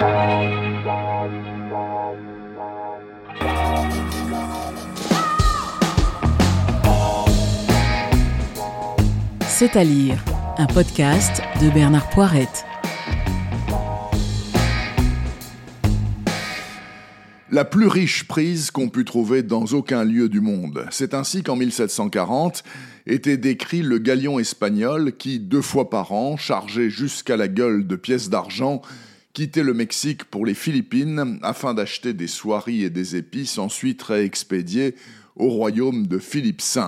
C'est à lire, un podcast de Bernard Poirette. La plus riche prise qu'on put trouver dans aucun lieu du monde. C'est ainsi qu'en 1740 était décrit le galion espagnol qui, deux fois par an, chargé jusqu'à la gueule de pièces d'argent, quittait le Mexique pour les Philippines afin d'acheter des soieries et des épices ensuite réexpédiées au royaume de Philippe V.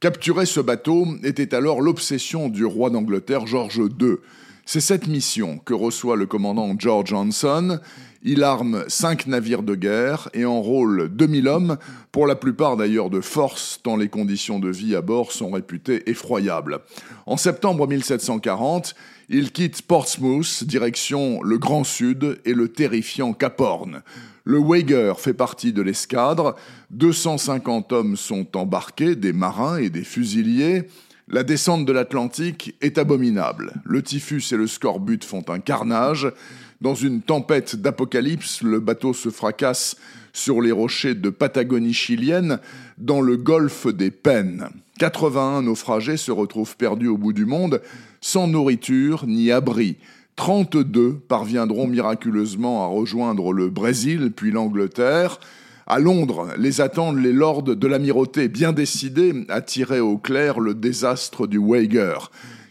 Capturer ce bateau était alors l'obsession du roi d'Angleterre George II. C'est cette mission que reçoit le commandant George Johnson. Il arme cinq navires de guerre et enrôle 2000 hommes, pour la plupart d'ailleurs de force, tant les conditions de vie à bord sont réputées effroyables. En septembre 1740, il quitte Portsmouth, direction le Grand Sud et le terrifiant Cap Horn. Le Wager fait partie de l'escadre, 250 hommes sont embarqués, des marins et des fusiliers. La descente de l'Atlantique est abominable. Le typhus et le scorbut font un carnage. Dans une tempête d'apocalypse, le bateau se fracasse sur les rochers de Patagonie chilienne, dans le golfe des Pennes. 81 naufragés se retrouvent perdus au bout du monde, sans nourriture ni abri. 32 parviendront miraculeusement à rejoindre le Brésil puis l'Angleterre. À Londres, les attendent les lords de l'amirauté bien décidés à tirer au clair le désastre du Wager.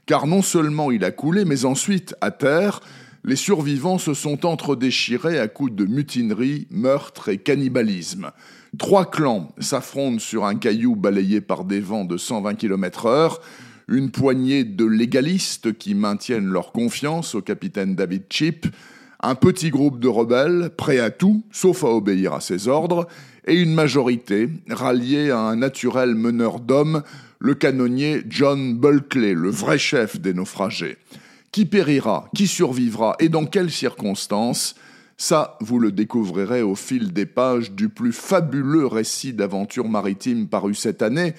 Car non seulement il a coulé, mais ensuite, à terre, les survivants se sont entre-déchirés à coups de mutinerie, meurtre et cannibalisme. Trois clans s'affrontent sur un caillou balayé par des vents de 120 km heure une poignée de légalistes qui maintiennent leur confiance au capitaine David Chip, un petit groupe de rebelles prêts à tout, sauf à obéir à ses ordres, et une majorité ralliée à un naturel meneur d'hommes, le canonnier John Bulkley, le vrai chef des naufragés. Qui périra, qui survivra et dans quelles circonstances ça, vous le découvrirez au fil des pages du plus fabuleux récit d'aventure maritime paru cette année,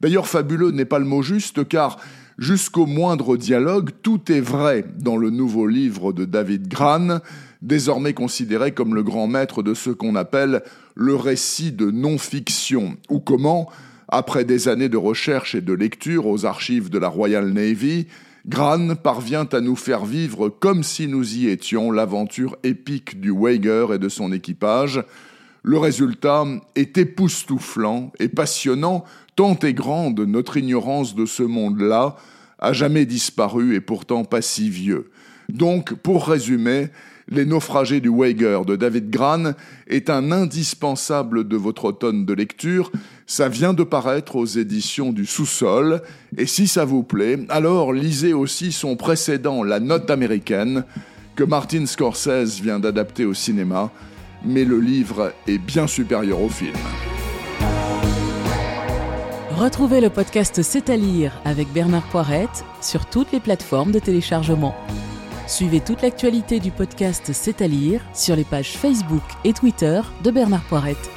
D'ailleurs, fabuleux n'est pas le mot juste, car jusqu'au moindre dialogue, tout est vrai dans le nouveau livre de David Gran, désormais considéré comme le grand maître de ce qu'on appelle le récit de non-fiction, ou comment, après des années de recherche et de lecture aux archives de la Royal Navy, Gran parvient à nous faire vivre comme si nous y étions l'aventure épique du Wager et de son équipage. Le résultat est époustouflant et passionnant Tant est grande notre ignorance de ce monde-là, a jamais disparu et pourtant pas si vieux. Donc, pour résumer, Les naufragés du Wager de David Gran est un indispensable de votre automne de lecture. Ça vient de paraître aux éditions du Sous-sol. Et si ça vous plaît, alors lisez aussi son précédent La Note américaine, que Martin Scorsese vient d'adapter au cinéma. Mais le livre est bien supérieur au film. Retrouvez le podcast C'est à lire avec Bernard Poirette sur toutes les plateformes de téléchargement. Suivez toute l'actualité du podcast C'est à lire sur les pages Facebook et Twitter de Bernard Poirette.